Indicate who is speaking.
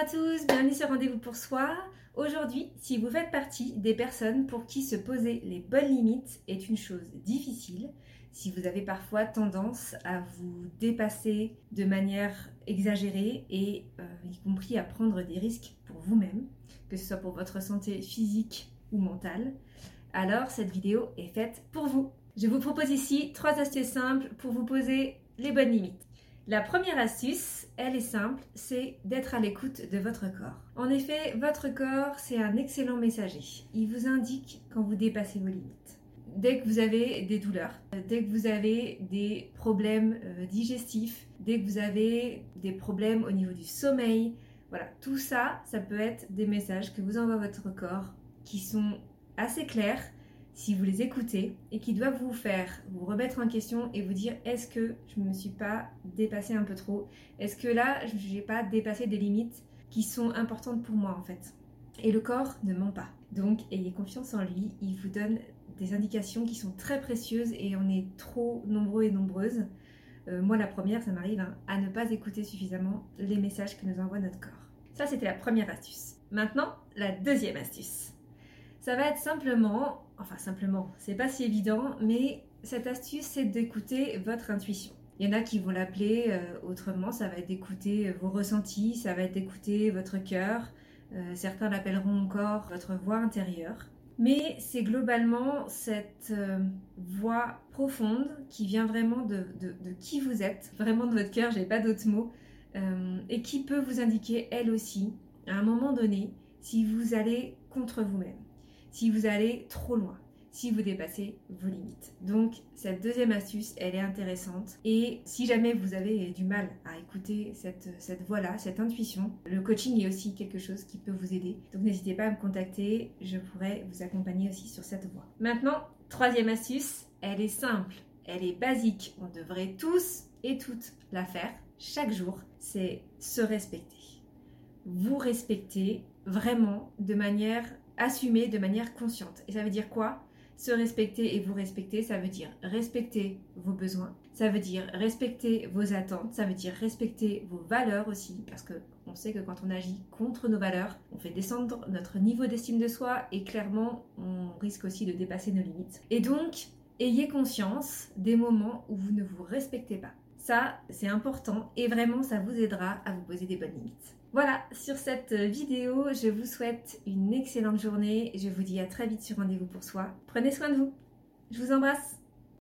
Speaker 1: à tous, bienvenue sur Rendez-vous pour soi. Aujourd'hui, si vous faites partie des personnes pour qui se poser les bonnes limites est une chose difficile, si vous avez parfois tendance à vous dépasser de manière exagérée et euh, y compris à prendre des risques pour vous-même, que ce soit pour votre santé physique ou mentale, alors cette vidéo est faite pour vous. Je vous propose ici trois astuces simples pour vous poser les bonnes limites. La première astuce, elle est simple, c'est d'être à l'écoute de votre corps. En effet, votre corps, c'est un excellent messager. Il vous indique quand vous dépassez vos limites. Dès que vous avez des douleurs, dès que vous avez des problèmes euh, digestifs, dès que vous avez des problèmes au niveau du sommeil, voilà, tout ça, ça peut être des messages que vous envoie votre corps qui sont assez clairs si vous les écoutez et qui doivent vous faire vous remettre en question et vous dire est-ce que je ne me suis pas dépassé un peu trop? Est-ce que là, je n'ai pas dépassé des limites qui sont importantes pour moi en fait? Et le corps ne ment pas. Donc ayez confiance en lui, il vous donne des indications qui sont très précieuses et on est trop nombreux et nombreuses. Euh, moi la première, ça m'arrive hein, à ne pas écouter suffisamment les messages que nous envoie notre corps. Ça c'était la première astuce. Maintenant, la deuxième astuce. Ça va être simplement, enfin simplement, c'est pas si évident, mais cette astuce c'est d'écouter votre intuition. Il y en a qui vont l'appeler euh, autrement, ça va être d'écouter euh, vos ressentis, ça va être d'écouter votre cœur, euh, certains l'appelleront encore votre voix intérieure. Mais c'est globalement cette voix profonde qui vient vraiment de, de, qui vous êtes, vraiment de votre cœur, j'ai pas d'autres mots, et qui peut vous indiquer elle aussi, à un moment donné, si vous allez contre vous-même si vous allez trop loin, si vous dépassez vos limites. Donc cette deuxième astuce, elle est intéressante. Et si jamais vous avez du mal à écouter cette, cette voix-là, cette intuition, le coaching est aussi quelque chose qui peut vous aider. Donc n'hésitez pas à me contacter, je pourrais vous accompagner aussi sur cette voie. Maintenant, troisième astuce, elle est simple, elle est basique. On devrait tous et toutes la faire chaque jour, c'est se respecter. Vous respecter vraiment de manière assumer de manière consciente. Et ça veut dire quoi? Se respecter et vous respecter, ça veut dire respecter vos besoins, ça veut dire respecter vos attentes, ça veut dire respecter vos valeurs aussi, parce que on sait que quand on agit contre nos valeurs, on fait descendre notre niveau d'estime de soi et clairement, on risque aussi de dépasser nos limites. Et donc, ayez conscience des moments où vous ne vous respectez pas. Ça, c'est important et vraiment, ça vous aidera à vous poser des bonnes limites. Voilà, sur cette vidéo, je vous souhaite une excellente journée. Je vous dis à très vite sur Rendez-vous pour soi. Prenez soin de vous. Je vous embrasse.